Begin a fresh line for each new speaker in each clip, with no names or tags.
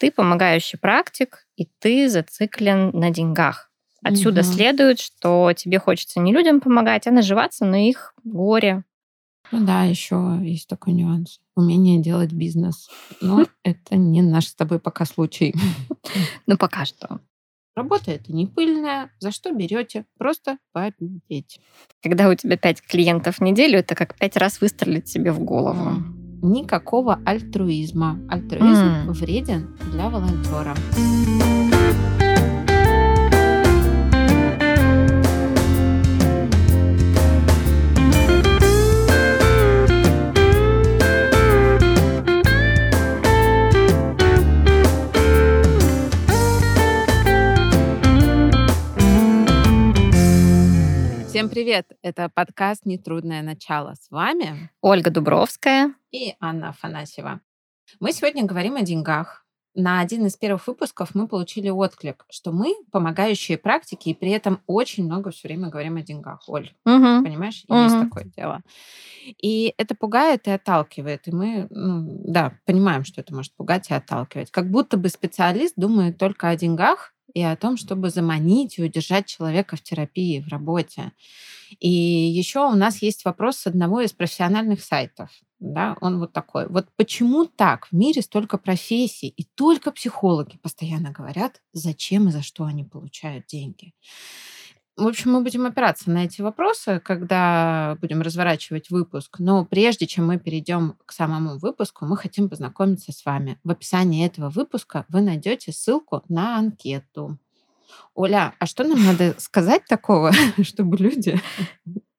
Ты помогающий практик, и ты зациклен на деньгах. Отсюда угу. следует, что тебе хочется не людям помогать, а наживаться на их горе.
Ну да, еще есть такой нюанс. Умение делать бизнес. Но это не наш с тобой пока случай.
Ну, пока что.
Работа это не пыльная, за что берете? Просто пообедеть.
Когда у тебя пять клиентов в неделю, это как пять раз выстрелить себе в голову.
Никакого альтруизма. Альтруизм mm. вреден для волонтера. Всем привет! Это подкаст «Нетрудное начало». С вами
Ольга Дубровская
и Анна Афанасьева. Мы сегодня говорим о деньгах. На один из первых выпусков мы получили отклик, что мы помогающие практики, и при этом очень много все время говорим о деньгах. Оль, угу. понимаешь, угу. есть такое дело. И это пугает и отталкивает. И мы, ну, да, понимаем, что это может пугать и отталкивать. Как будто бы специалист думает только о деньгах, и о том, чтобы заманить и удержать человека в терапии, в работе. И еще у нас есть вопрос с одного из профессиональных сайтов. Да, он вот такой. Вот почему так? В мире столько профессий, и только психологи постоянно говорят, зачем и за что они получают деньги. В общем, мы будем опираться на эти вопросы, когда будем разворачивать выпуск. Но прежде чем мы перейдем к самому выпуску, мы хотим познакомиться с вами. В описании этого выпуска вы найдете ссылку на анкету. Оля, а что нам надо сказать такого, чтобы люди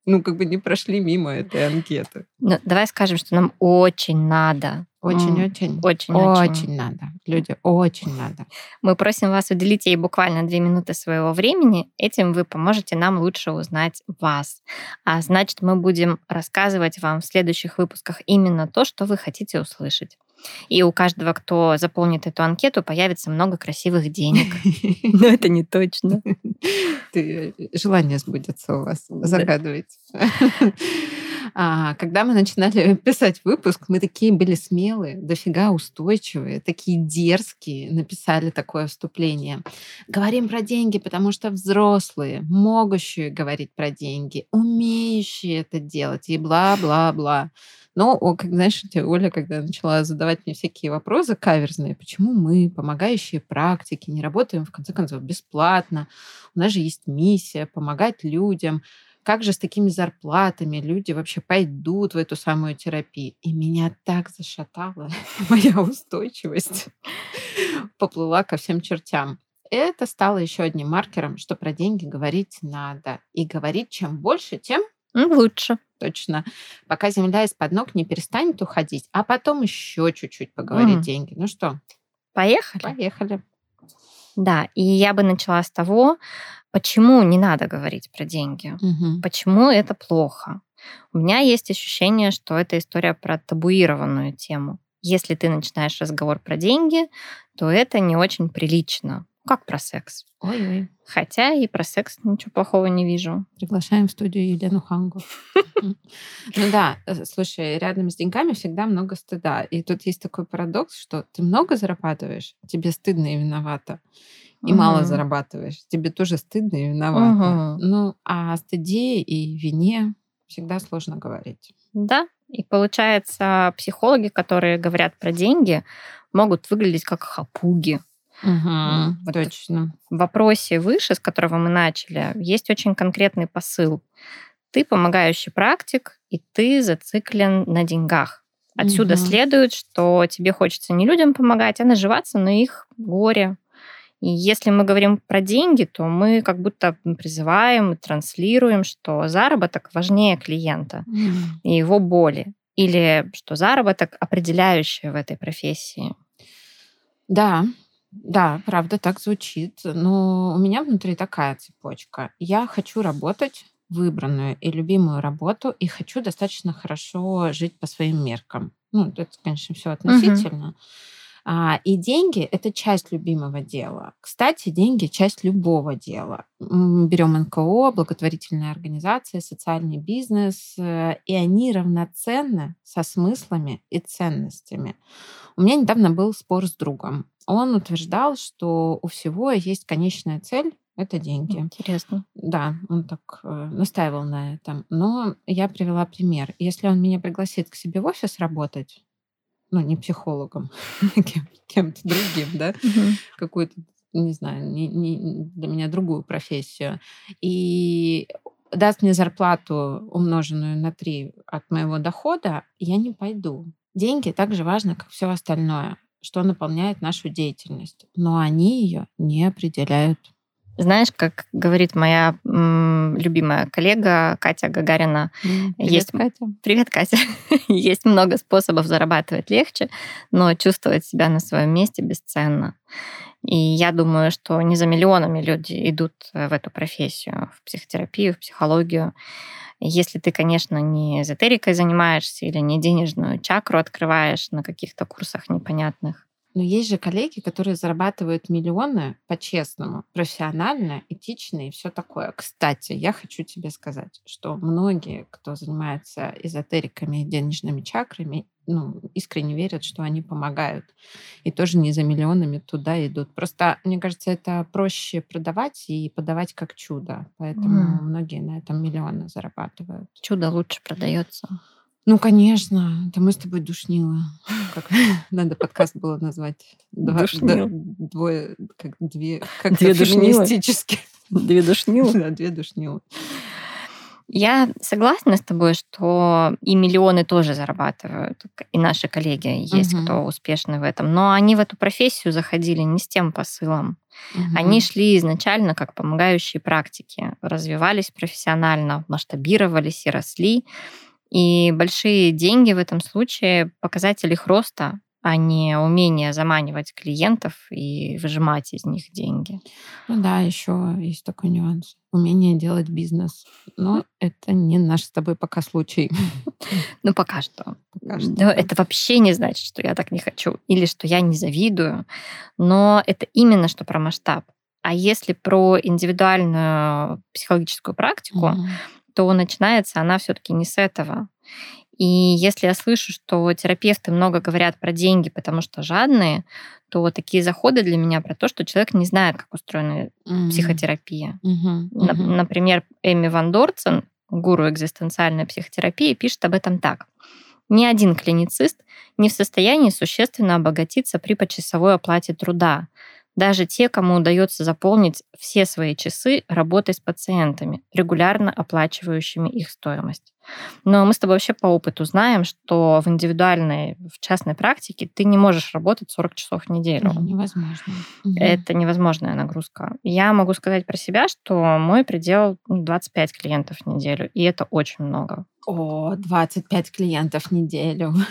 ну, как бы не прошли мимо этой анкеты.
Ну, давай скажем, что нам очень надо.
Очень-очень. Очень-очень. надо. Люди, очень надо.
Мы просим вас уделить ей буквально две минуты своего времени. Этим вы поможете нам лучше узнать вас. А значит, мы будем рассказывать вам в следующих выпусках именно то, что вы хотите услышать. И у каждого, кто заполнит эту анкету, появится много красивых денег. Но это не точно.
Желание сбудется у вас. Загадывайте. А, когда мы начинали писать выпуск, мы такие были смелые, дофига устойчивые, такие дерзкие, написали такое вступление. Говорим про деньги, потому что взрослые, могущие говорить про деньги, умеющие это делать и бла-бла-бла. Но, как знаешь, Оля, когда начала задавать мне всякие вопросы каверзные, почему мы, помогающие практики, не работаем, в конце концов, бесплатно, у нас же есть миссия помогать людям, как же с такими зарплатами люди вообще пойдут в эту самую терапию? И меня так зашатало, моя устойчивость поплыла ко всем чертям. Это стало еще одним маркером, что про деньги говорить надо. И говорить чем больше, тем
лучше
точно, пока земля из-под ног не перестанет уходить, а потом еще чуть-чуть поговорить mm. деньги. Ну что?
Поехали?
Поехали.
Да, и я бы начала с того, почему не надо говорить про деньги, угу. почему это плохо. У меня есть ощущение, что это история про табуированную тему. Если ты начинаешь разговор про деньги, то это не очень прилично. Как про секс.
Ой-ой.
Хотя и про секс ничего плохого не вижу.
Приглашаем в студию Елену Хангу. Ну да, э, слушай, рядом с деньгами всегда много стыда. И тут есть такой парадокс, что ты много зарабатываешь, тебе стыдно и виновата. И мало зарабатываешь, тебе тоже стыдно и виновата. Ну, а о стыде и вине всегда сложно говорить.
Да, и получается, психологи, которые говорят про деньги, могут выглядеть как хапуги.
Угу, вот точно.
В вопросе выше, с которого мы начали, есть очень конкретный посыл. Ты помогающий практик, и ты зациклен на деньгах. Отсюда угу. следует, что тебе хочется не людям помогать, а наживаться на их горе. И если мы говорим про деньги, то мы как будто призываем и транслируем, что заработок важнее клиента mm. и его боли. Или что заработок определяющий в этой профессии.
Да, да, правда, так звучит. Но у меня внутри такая цепочка. Я хочу работать выбранную и любимую работу, и хочу достаточно хорошо жить по своим меркам. Ну, это, конечно, все относительно. Угу. А, и деньги – это часть любимого дела. Кстати, деньги – часть любого дела. Берем НКО, благотворительные организации, социальный бизнес, э, и они равноценны со смыслами и ценностями. У меня недавно был спор с другом. Он утверждал, что у всего есть конечная цель это деньги.
Интересно.
Да, он так э, настаивал на этом. Но я привела пример. Если он меня пригласит к себе в офис работать, ну, не психологом, кем, кем-то другим, да, какую-то, не знаю, не, не, для меня другую профессию, и даст мне зарплату, умноженную на три от моего дохода, я не пойду. Деньги так же важно, как все остальное, что наполняет нашу деятельность, но они ее не определяют.
Знаешь, как говорит моя м, любимая коллега Катя Гагарина,
привет, есть Катя.
Привет, Катя. есть много способов зарабатывать легче, но чувствовать себя на своем месте бесценно. И я думаю, что не за миллионами люди идут э, в эту профессию, в психотерапию, в психологию. Если ты, конечно, не эзотерикой занимаешься или не денежную чакру открываешь на каких-то курсах непонятных,
но есть же коллеги, которые зарабатывают миллионы по-честному, профессионально, этично и все такое. Кстати, я хочу тебе сказать, что многие, кто занимается эзотериками и денежными чакрами, ну, искренне верят, что они помогают. И тоже не за миллионами туда идут. Просто, мне кажется, это проще продавать и подавать как чудо. Поэтому mm. многие на этом миллионы зарабатывают.
Чудо лучше продается.
Ну, конечно. Это мы с тобой душнила. Как надо подкаст было назвать.
Два, да,
двое, как две, как
две душнилы.
Две душнилы? Да, две душнилы.
Я согласна с тобой, что и миллионы тоже зарабатывают, и наши коллеги есть, угу. кто успешны в этом. Но они в эту профессию заходили не с тем посылом. Угу. Они шли изначально как помогающие практики, развивались профессионально, масштабировались и росли. И большие деньги в этом случае показатель их роста, а не умение заманивать клиентов и выжимать из них деньги.
Ну да, еще есть такой нюанс. Умение делать бизнес. Но это не наш с тобой пока случай.
Ну, пока что. Пока что. Да, это вообще не значит, что я так не хочу или что я не завидую. Но это именно что про масштаб. А если про индивидуальную психологическую практику, mm-hmm то начинается она все-таки не с этого. И если я слышу, что терапевты много говорят про деньги, потому что жадные, то такие заходы для меня про то, что человек не знает, как устроена mm-hmm. психотерапия. Mm-hmm. Mm-hmm. Например, Эми Ван Дорцен, гуру экзистенциальной психотерапии, пишет об этом так. Ни один клиницист не в состоянии существенно обогатиться при почасовой оплате труда, даже те, кому удается заполнить все свои часы работой с пациентами, регулярно оплачивающими их стоимость. Но мы с тобой вообще по опыту знаем, что в индивидуальной, в частной практике ты не можешь работать 40 часов в неделю.
Невозможно.
Это невозможная нагрузка. Я могу сказать про себя, что мой предел 25 клиентов в неделю, и это очень много.
О, 25 клиентов в неделю.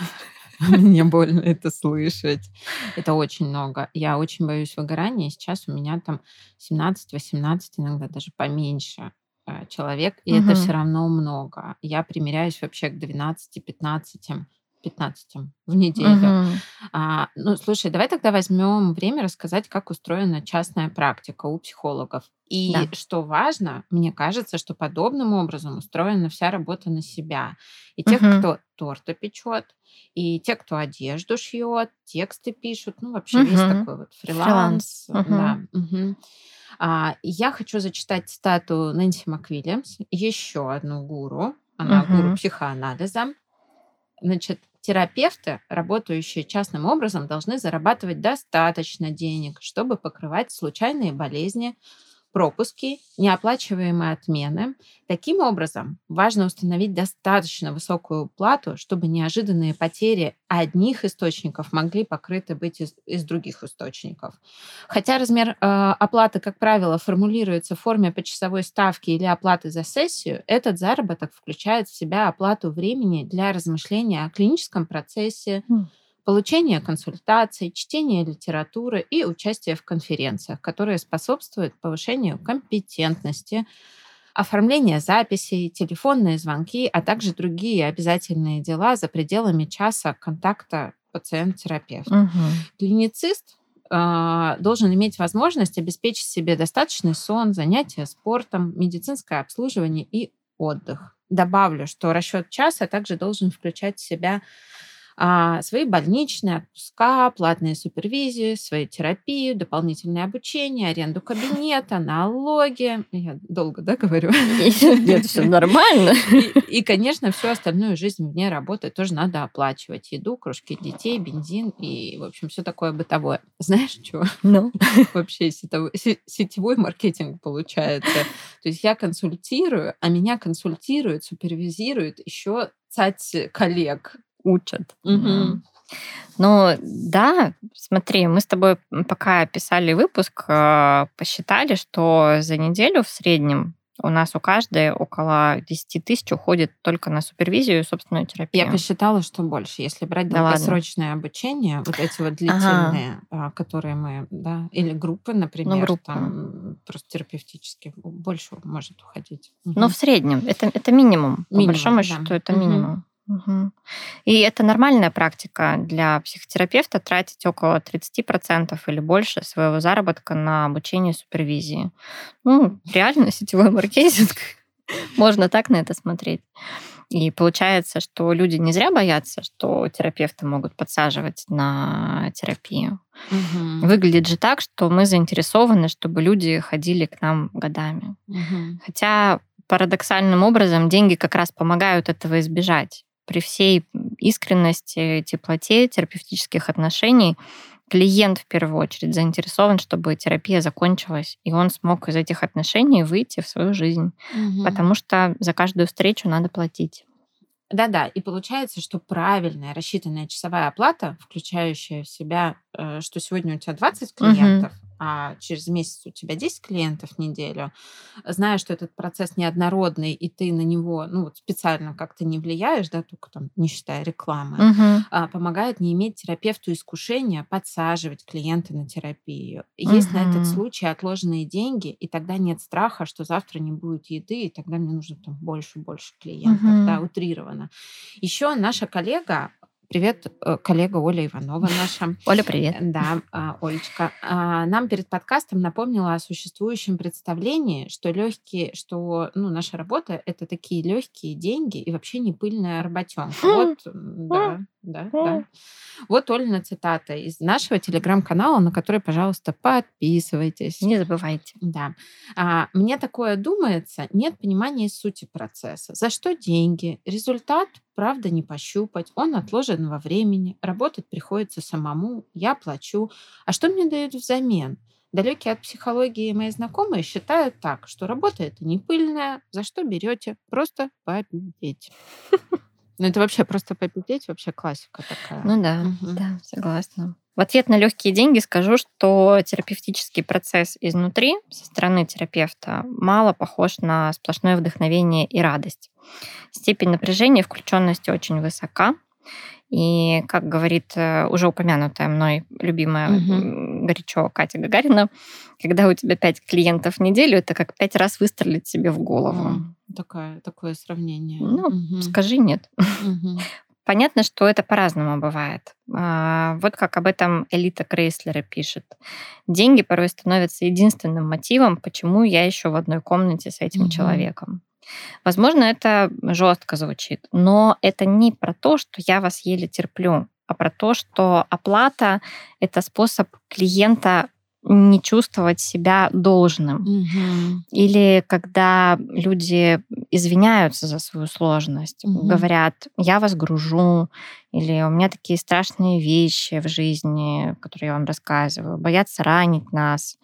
Мне больно это слышать. Это очень много. Я очень боюсь выгорания. Сейчас у меня там 17-18, иногда даже поменьше э, человек, и угу. это все равно много. Я примеряюсь вообще к 12-15 15 в неделю. Угу. А, ну, слушай, давай тогда возьмем время рассказать, как устроена частная практика у психологов. И да. что важно, мне кажется, что подобным образом устроена вся работа на себя. И тех, угу. кто торты печет, и те, кто одежду шьет, тексты пишут, ну, вообще угу. весь такой вот фриланс. фриланс. Угу. Да. Угу. А, я хочу зачитать цитату Нэнси МакВильямс, еще одну гуру. Она угу. гуру психоанализа. Значит, Терапевты, работающие частным образом, должны зарабатывать достаточно денег, чтобы покрывать случайные болезни, пропуски, неоплачиваемые отмены. Таким образом, важно установить достаточно высокую плату, чтобы неожиданные потери одних источников могли покрыты быть из, из других источников. Хотя размер э, оплаты, как правило, формулируется в форме почасовой ставки или оплаты за сессию, этот заработок включает в себя оплату времени для размышления о клиническом процессе, mm получение консультаций, чтение литературы и участие в конференциях, которые способствуют повышению компетентности, оформление записей, телефонные звонки, а также другие обязательные дела за пределами часа контакта пациент-терапевт. Угу. Клиницист э, должен иметь возможность обеспечить себе достаточный сон, занятия спортом, медицинское обслуживание и отдых. Добавлю, что расчет часа также должен включать в себя а, свои больничные отпуска, платные супервизии, свою терапию, дополнительное обучение, аренду кабинета, налоги. Я долго, да, говорю?
Нет, все нормально.
И, и, конечно, всю остальную жизнь вне работы тоже надо оплачивать. Еду, кружки детей, бензин и, в общем, все такое бытовое. Знаешь, что?
Ну?
Вообще сетевой, сетевой маркетинг получается. То есть я консультирую, а меня консультирует, супервизирует еще цать коллег
учат. Угу. Ну, да, смотри, мы с тобой, пока писали выпуск, э, посчитали, что за неделю в среднем у нас у каждой около 10 тысяч уходит только на супервизию и собственную терапию.
Я посчитала, что больше. Если брать да долгосрочное ладно. обучение, вот эти вот длительные, ага. которые мы, да, или группы, например, ну, группы. там просто терапевтические, больше может уходить.
Но в среднем, это, это минимум. минимум. По большому да. счету, это угу. минимум. Угу. И это нормальная практика для психотерапевта тратить около 30% или больше своего заработка на обучение супервизии. Ну, реально сетевой маркетинг. Можно так на это смотреть. И получается, что люди не зря боятся, что терапевты могут подсаживать на терапию. Угу. Выглядит же так, что мы заинтересованы, чтобы люди ходили к нам годами. Угу. Хотя парадоксальным образом деньги как раз помогают этого избежать при всей искренности, теплоте терапевтических отношений клиент в первую очередь заинтересован, чтобы терапия закончилась, и он смог из этих отношений выйти в свою жизнь, угу. потому что за каждую встречу надо платить.
Да-да, и получается, что правильная рассчитанная часовая оплата, включающая в себя, э, что сегодня у тебя 20 клиентов, угу а через месяц у тебя 10 клиентов в неделю, зная, что этот процесс неоднородный, и ты на него ну, вот специально как-то не влияешь, да, только там, не считая рекламы, угу. а, помогает не иметь терапевту искушения подсаживать клиента на терапию. Есть угу. на этот случай отложенные деньги, и тогда нет страха, что завтра не будет еды, и тогда мне нужно там больше и больше клиентов, угу. да, утрированно. Еще наша коллега Привет, э, коллега Оля Иванова наша.
Оля, привет.
Да, а, Олечка. А, нам перед подкастом напомнила о существующем представлении, что легкие, что ну, наша работа это такие легкие деньги и вообще не пыльная работенка. Вот, да, да, да. Вот Олина цитата из нашего телеграм-канала, на который, пожалуйста, подписывайтесь.
Не забывайте.
Да. А, мне такое думается, нет понимания сути процесса. За что деньги? Результат, правда, не пощупать. Он отложен во времени. Работать приходится самому. Я плачу. А что мне дают взамен? Далекие от психологии мои знакомые считают так, что работа это не пыльная, за что берете? Просто попить. Ну, это вообще просто попить, вообще классика такая.
Ну да, угу. да, согласна. В ответ на легкие деньги скажу, что терапевтический процесс изнутри, со стороны терапевта, мало похож на сплошное вдохновение и радость. Степень напряжения и включенности очень высока. И, как говорит э, уже упомянутая мной любимая угу. горячо Катя Гагарина, когда у тебя пять клиентов в неделю, это как пять раз выстрелить себе в голову.
Такое, такое сравнение.
Ну, угу. скажи нет. Угу. Понятно, что это по-разному бывает. А, вот как об этом Элита Крейслера пишет. Деньги порой становятся единственным мотивом, почему я еще в одной комнате с этим угу. человеком. Возможно, это жестко звучит, но это не про то, что я вас еле терплю, а про то, что оплата — это способ клиента не чувствовать себя должным. Угу. Или когда люди извиняются за свою сложность, угу. говорят, я вас гружу, или у меня такие страшные вещи в жизни, которые я вам рассказываю, боятся ранить нас.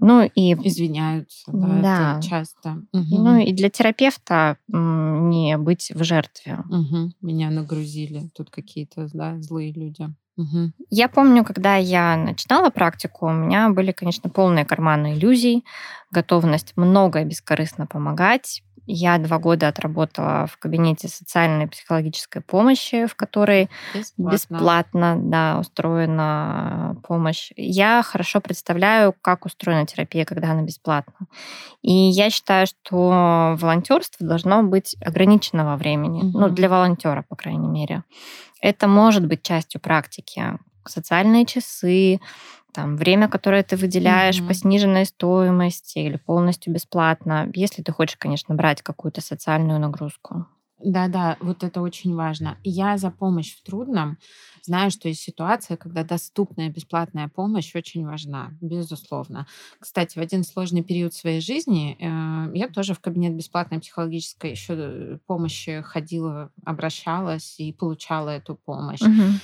Ну и
извиняются, да, да. Это часто.
Угу. Ну и для терапевта не быть в жертве.
Угу. Меня нагрузили тут какие-то да, злые люди.
Угу. Я помню, когда я начинала практику, у меня были, конечно, полные карманы иллюзий, готовность много бескорыстно помогать, я два года отработала в кабинете социальной и психологической помощи, в которой бесплатно, бесплатно да, устроена помощь. Я хорошо представляю, как устроена терапия, когда она бесплатна. И я считаю, что волонтерство должно быть ограниченного времени, угу. ну, для волонтера, по крайней мере. Это может быть частью практики. Социальные часы, там, время, которое ты выделяешь mm-hmm. по сниженной стоимости или полностью бесплатно, если ты хочешь, конечно, брать какую-то социальную нагрузку.
Да-да, вот это очень важно. Я за помощь в трудном знаю, что есть ситуация, когда доступная бесплатная помощь очень важна, безусловно. Кстати, в один сложный период своей жизни э, я тоже в кабинет бесплатной психологической еще э, помощи ходила, обращалась и получала эту помощь. Угу.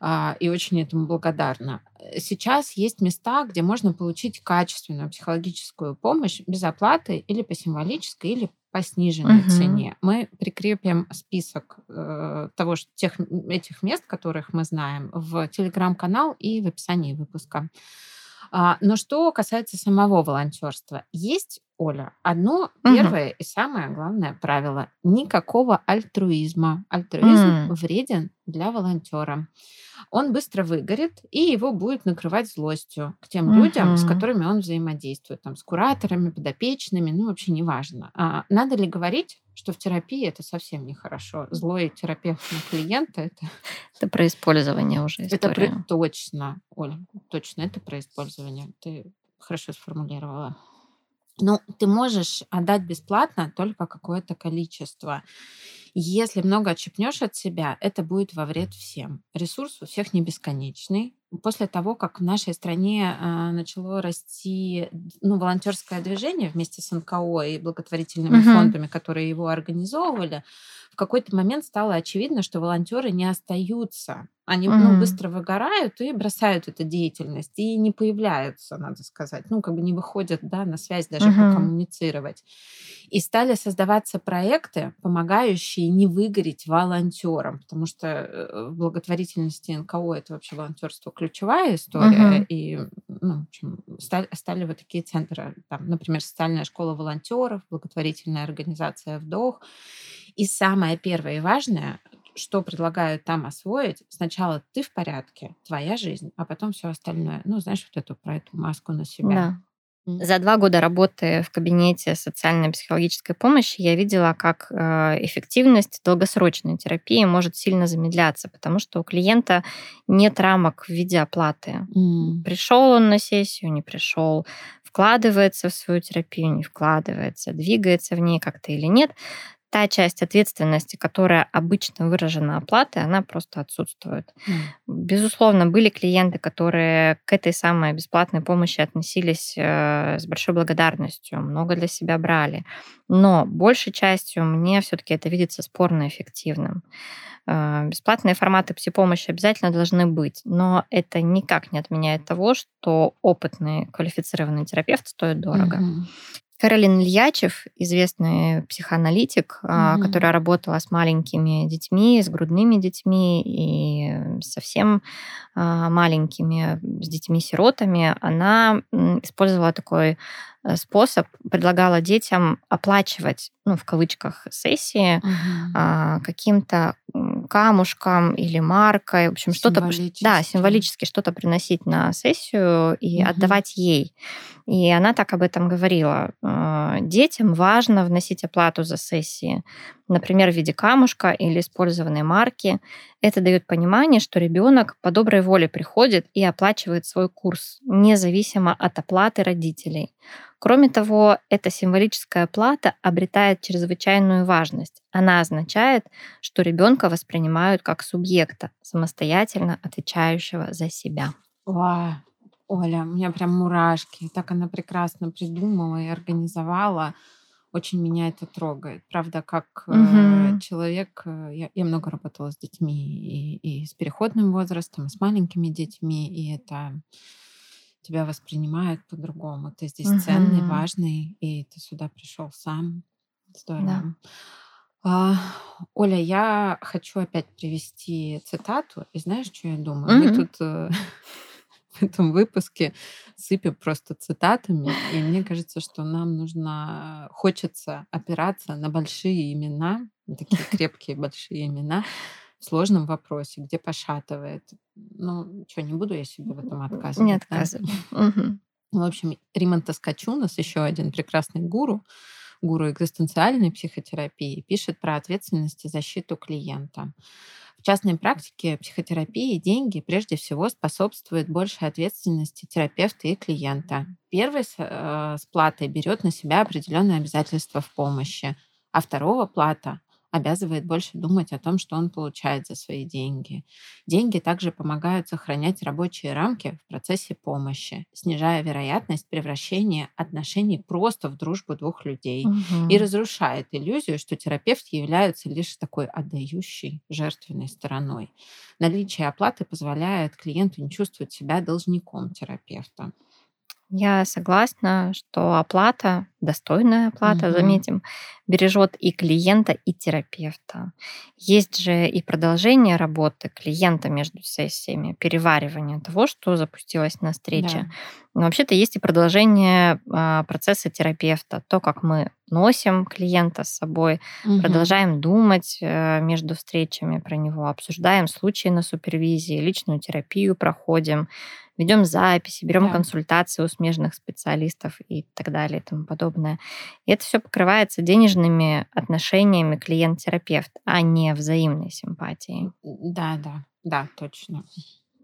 А, и очень этому благодарна. Сейчас есть места, где можно получить качественную психологическую помощь без оплаты или по символической, или по сниженной угу. цене. Мы прикрепим список э, того, что, тех, этих мест, которых мы знаем, в телеграм-канал и в описании выпуска. А, но что касается самого волонтерства, есть, Оля, одно угу. первое и самое главное правило: никакого альтруизма. Альтруизм mm. вреден для волонтера он быстро выгорит, и его будет накрывать злостью к тем uh-huh. людям, с которыми он взаимодействует, там, с кураторами, подопечными, ну, вообще неважно. А надо ли говорить, что в терапии это совсем нехорошо. Злой терапевт на клиента это...
Это про использование уже
история. Это про... точно, Оля, точно, это про использование. Ты хорошо сформулировала. Ну, ты можешь отдать бесплатно только какое-то количество. Если много отщепнешь от себя, это будет во вред всем. Ресурс у всех не бесконечный. После того, как в нашей стране э, начало расти ну, волонтерское движение вместе с НКО и благотворительными угу. фондами, которые его организовывали, в какой-то момент стало очевидно, что волонтеры не остаются. Они mm-hmm. ну, быстро выгорают и бросают эту деятельность, и не появляются, надо сказать. Ну, как бы не выходят да, на связь даже mm-hmm. покоммуницировать. И стали создаваться проекты, помогающие не выгореть волонтерам, потому что э, в благотворительности НКО это вообще волонтерство ключевая история. Mm-hmm. И ну, в общем, стали, стали вот такие центры, там, например, социальная школа волонтеров, благотворительная организация «Вдох». И самое первое и важное, что предлагают там освоить, сначала ты в порядке, твоя жизнь, а потом все остальное. Ну, знаешь, вот эту про эту маску на себя.
Да. За два года работы в кабинете социальной психологической помощи я видела, как э, эффективность долгосрочной терапии может сильно замедляться, потому что у клиента нет рамок в виде оплаты. Mm. Пришел он на сессию, не пришел, вкладывается в свою терапию, не вкладывается, двигается в ней как-то или нет та часть ответственности, которая обычно выражена оплатой, она просто отсутствует. Mm. Безусловно, были клиенты, которые к этой самой бесплатной помощи относились э, с большой благодарностью, много для себя брали. Но большей частью мне все-таки это видится спорно эффективным. Э, бесплатные форматы психопомощи обязательно должны быть, но это никак не отменяет того, что опытный квалифицированный терапевт стоит дорого. Mm-hmm. Каролин Ильячев, известный психоаналитик, mm-hmm. которая работала с маленькими детьми, с грудными детьми и совсем а, маленькими, с детьми-сиротами, она использовала такой э, способ, предлагала детям оплачивать, ну, в кавычках, сессии mm-hmm. каким-то камушком или маркой, в общем, что-то, да, символически что-то приносить на сессию и угу. отдавать ей. И она так об этом говорила. А, детям важно вносить оплату за сессии, например, в виде камушка или использованной марки. Это дает понимание, что ребенок по доброй воле приходит и оплачивает свой курс, независимо от оплаты родителей. Кроме того, эта символическая плата обретает чрезвычайную важность. Она означает, что ребенка воспринимают как субъекта, самостоятельно отвечающего за себя.
Вау, Оля, у меня прям мурашки. Так она прекрасно придумала и организовала. Очень меня это трогает. Правда, как угу. человек, э, я, я много работала с детьми и, и с переходным возрастом, и с маленькими детьми, и это тебя воспринимают по-другому. Ты здесь угу. ценный, важный, и ты сюда пришел сам. Здорово. Да. А, Оля, я хочу опять привести цитату. И знаешь, что я думаю? Угу. Мы тут э, в этом выпуске сыпем просто цитатами. И мне кажется, что нам нужно, хочется опираться на большие имена, такие крепкие большие имена, в сложном вопросе, где пошатывает. Ну, что, не буду я себе в этом отказывать.
Не отказываю.
Да? Угу. В общем, Риман Тоскачу, у нас еще один прекрасный гуру, гуру экзистенциальной психотерапии, пишет про ответственность и защиту клиента. Частной практике психотерапии деньги прежде всего способствуют большей ответственности терапевта и клиента. Первый с, э, платой берет на себя определенные обязательства в помощи, а второго плата обязывает больше думать о том, что он получает за свои деньги. Деньги также помогают сохранять рабочие рамки в процессе помощи, снижая вероятность превращения отношений просто в дружбу двух людей угу. и разрушает иллюзию, что терапевт является лишь такой отдающей жертвенной стороной. Наличие оплаты позволяет клиенту не чувствовать себя должником терапевта.
Я согласна, что оплата, достойная оплата, угу. заметим, бережет и клиента, и терапевта. Есть же и продолжение работы клиента между сессиями, переваривание того, что запустилось на встрече. Да. Но вообще-то есть и продолжение а, процесса терапевта, то, как мы носим клиента с собой, угу. продолжаем думать э, между встречами про него, обсуждаем случаи на супервизии, личную терапию проходим, ведем записи, берем да. консультации у смежных специалистов и так далее и тому подобное. И это все покрывается денежными отношениями клиент-терапевт, а не взаимной симпатией.
Да, да, да, точно.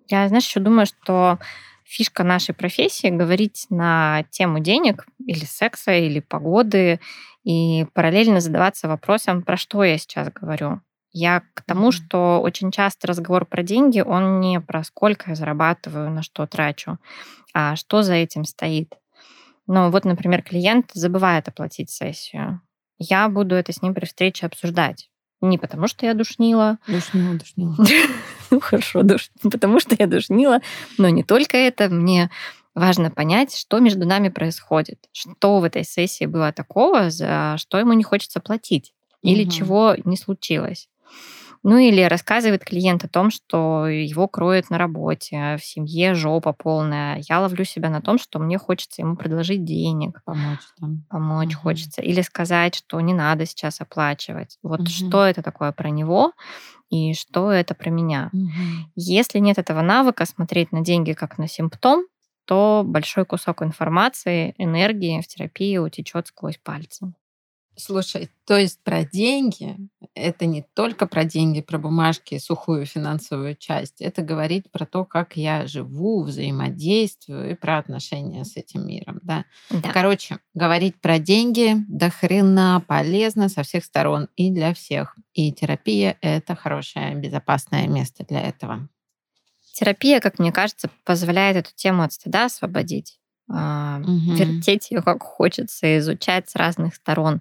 Я, знаешь, еще думаю, что фишка нашей профессии говорить на тему денег или секса, или погоды, и параллельно задаваться вопросом, про что я сейчас говорю. Я к тому, что очень часто разговор про деньги, он не про сколько я зарабатываю, на что трачу, а что за этим стоит. Ну вот, например, клиент забывает оплатить сессию. Я буду это с ним при встрече обсуждать. Не потому, что я душнила.
Душнила, душнила.
Ну хорошо, потому что я душнила. Но не только это. Мне важно понять, что между нами происходит. Что в этой сессии было такого, за что ему не хочется платить. Или чего не случилось. Ну или рассказывает клиент о том, что его кроет на работе, в семье жопа полная. Я ловлю себя на том, что мне хочется ему предложить денег.
Помочь там.
Помочь угу. хочется. Или сказать, что не надо сейчас оплачивать. Вот угу. что это такое про него и что это про меня. Угу. Если нет этого навыка смотреть на деньги как на симптом, то большой кусок информации, энергии в терапии утечет сквозь пальцы.
Слушай, то есть про деньги это не только про деньги, про бумажки, сухую финансовую часть. Это говорить про то, как я живу, взаимодействую и про отношения с этим миром. Да? Да. Короче, говорить про деньги до хрена полезно со всех сторон и для всех. И терапия это хорошее, безопасное место для этого.
Терапия, как мне кажется, позволяет эту тему от стыда освободить угу. вертеть ее как хочется, изучать с разных сторон.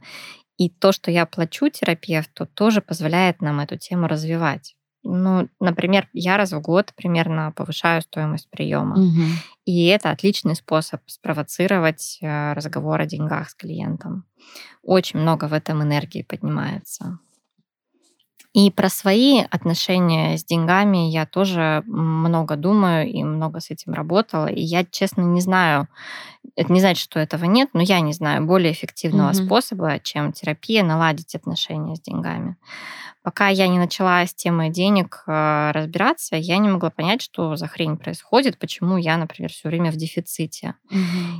И то, что я плачу терапевту, тоже позволяет нам эту тему развивать. Ну, например, я раз в год примерно повышаю стоимость приема. Угу. И это отличный способ спровоцировать э, разговор о деньгах с клиентом. Очень много в этом энергии поднимается. И про свои отношения с деньгами я тоже много думаю и много с этим работала. И я, честно, не знаю, это не значит, что этого нет, но я не знаю более эффективного mm-hmm. способа, чем терапия, наладить отношения с деньгами. Пока я не начала с темой денег э, разбираться, я не могла понять, что за хрень происходит, почему я, например, все время в дефиците.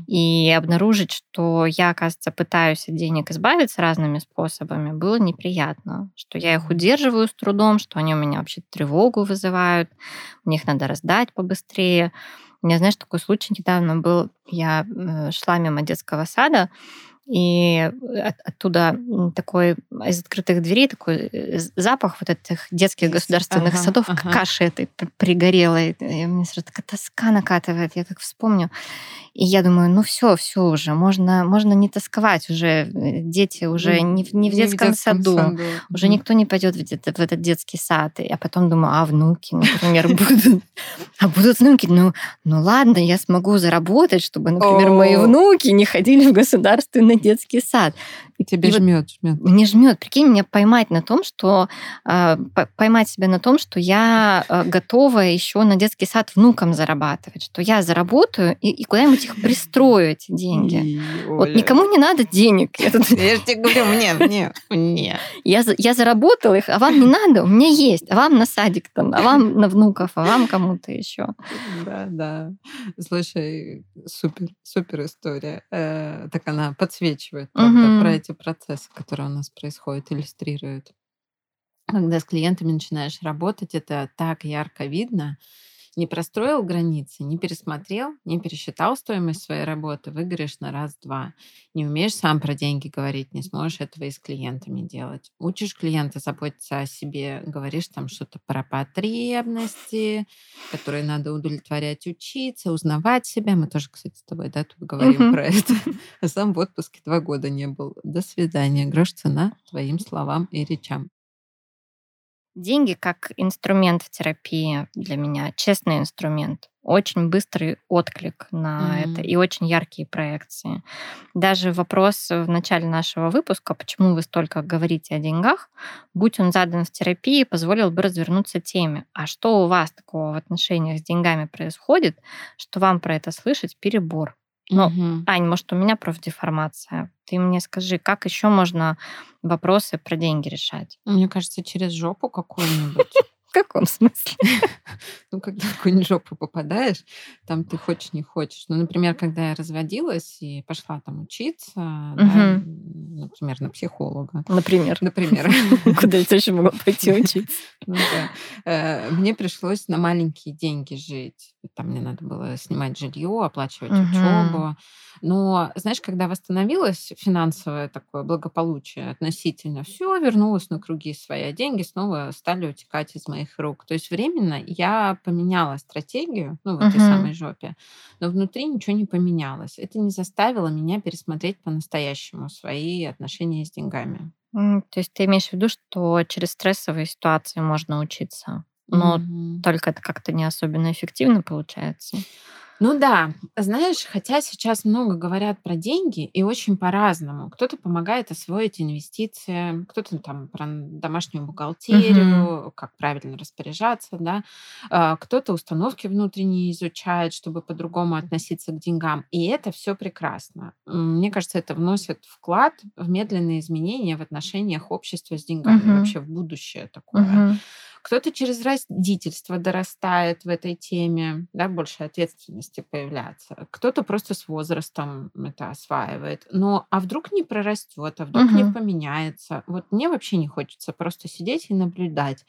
И обнаружить, что я, оказывается, пытаюсь от денег избавиться разными способами, было неприятно. Что я их удерживаю с трудом, что они у меня вообще тревогу вызывают, мне их надо раздать побыстрее. У меня, знаешь, такой случай недавно был. Я э, шла мимо детского сада, и от, оттуда такой из открытых дверей такой э, запах вот этих детских государственных ага, садов, ага. каши этой пригорелой. И мне сразу такая тоска накатывает, я как вспомню. И я думаю, ну все, все уже, можно, можно не тосковать уже. Э, дети уже не, не в детском, не в детском саду, саду, уже mm. никто не пойдет в, в этот детский сад. А потом думаю, а внуки, например, будут. А будут внуки, ну, ну ладно, я смогу заработать, чтобы, например, мои внуки не ходили в государственный детский сад.
И тебе и жмет, вот жмет.
Мне жмет. Прикинь, меня поймать на том, что э, поймать себя на том, что я э, готова еще на детский сад внукам зарабатывать, что я заработаю и, и куда-нибудь их пристрою эти деньги. И, вот никому не надо денег.
Я, тут... я же тебе говорю, мне, мне, мне.
Я, я заработала их, а вам не надо, у меня есть, а вам на садик там, а вам на внуков, а вам кому-то еще.
Да, да. Слушай, супер, супер история. Э, так она подсвечивает, правда, про эти эти процессы, которые у нас происходят, иллюстрируют. когда с клиентами начинаешь работать, это так ярко видно, не простроил границы, не пересмотрел, не пересчитал стоимость своей работы, выиграешь на раз-два. Не умеешь сам про деньги говорить, не сможешь этого и с клиентами делать. Учишь клиента заботиться о себе, говоришь там что-то про потребности, которые надо удовлетворять, учиться, узнавать себя. Мы тоже, кстати, с тобой, да, тут говорим про это. А сам в отпуске два года не был. До свидания. Грош цена твоим словам и речам.
Деньги как инструмент в терапии для меня, честный инструмент, очень быстрый отклик на mm-hmm. это и очень яркие проекции. Даже вопрос в начале нашего выпуска, почему вы столько говорите о деньгах, будь он задан в терапии, позволил бы развернуться теме. А что у вас такого в отношениях с деньгами происходит, что вам про это слышать перебор? Ну, угу. Ань, может, у меня профдеформация. Ты мне скажи, как еще можно вопросы про деньги решать?
Мне кажется, через жопу какую-нибудь.
В каком смысле?
Ну, когда в какую-нибудь жопу попадаешь, там ты хочешь, не хочешь. Ну, например, когда я разводилась и пошла там учиться, да, например, на психолога.
Например.
Например.
Куда я еще могла пойти учиться? Ну.
Э, мне пришлось на маленькие деньги жить. Там мне надо было снимать жилье, оплачивать учебу. Но, знаешь, когда восстановилось финансовое такое благополучие относительно, все вернулось на круги свои, а деньги снова стали утекать из моих рук. То есть временно я поменяла стратегию, ну, в этой uh-huh. самой жопе, но внутри ничего не поменялось. Это не заставило меня пересмотреть по-настоящему свои отношения с деньгами.
То есть ты имеешь в виду, что через стрессовые ситуации можно учиться, но mm-hmm. только это как-то не особенно эффективно получается?
Ну да, знаешь, хотя сейчас много говорят про деньги и очень по-разному. Кто-то помогает освоить инвестиции, кто-то там про домашнюю бухгалтерию, угу. как правильно распоряжаться, да, а, кто-то установки внутренние изучает, чтобы по-другому относиться к деньгам. И это все прекрасно. Мне кажется, это вносит вклад в медленные изменения в отношениях общества с деньгами, угу. вообще в будущее такое. Угу. Кто-то через родительство дорастает в этой теме, да, больше ответственности появляется. Кто-то просто с возрастом это осваивает. Но а вдруг не прорастет, а вдруг угу. не поменяется. Вот мне вообще не хочется просто сидеть и наблюдать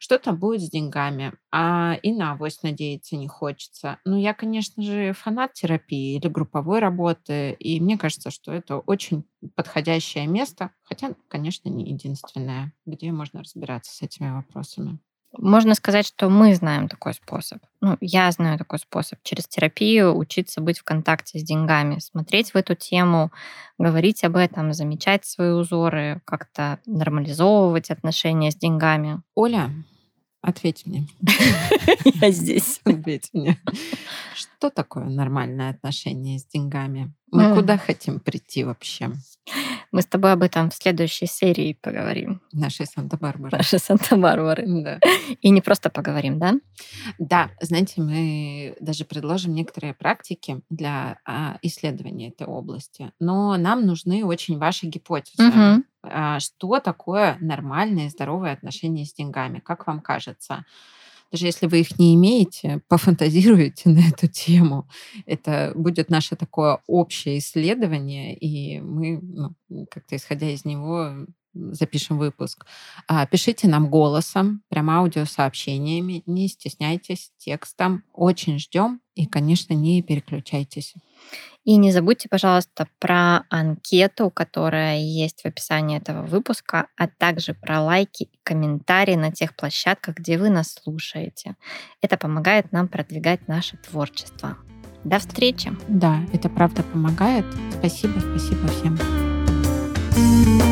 что там будет с деньгами, а и на авось надеяться не хочется. Ну, я, конечно же, фанат терапии или групповой работы, и мне кажется, что это очень подходящее место, хотя, конечно, не единственное, где можно разбираться с этими вопросами.
Можно сказать, что мы знаем такой способ. Ну, я знаю такой способ. Через терапию учиться быть в контакте с деньгами, смотреть в эту тему, говорить об этом, замечать свои узоры, как-то нормализовывать отношения с деньгами.
Оля, ответь мне.
Я здесь.
Ответь мне. Что такое нормальное отношение с деньгами? Мы куда хотим прийти вообще?
Мы с тобой об этом в следующей серии поговорим.
Нашей Санта-Барбары.
Нашей Санта-Барбары. Да. И не просто поговорим, да?
Да. Знаете, мы даже предложим некоторые практики для а, исследования этой области. Но нам нужны очень ваши гипотезы. Угу. Что такое нормальное и здоровое отношение с деньгами? Как вам кажется? даже если вы их не имеете, пофантазируйте на эту тему. Это будет наше такое общее исследование, и мы ну, как-то исходя из него запишем выпуск. А, пишите нам голосом, прям аудиосообщениями, не стесняйтесь текстом. Очень ждем и, конечно, не переключайтесь.
И не забудьте, пожалуйста, про анкету, которая есть в описании этого выпуска, а также про лайки и комментарии на тех площадках, где вы нас слушаете. Это помогает нам продвигать наше творчество. До встречи!
Да, это правда помогает. Спасибо, спасибо всем. thank you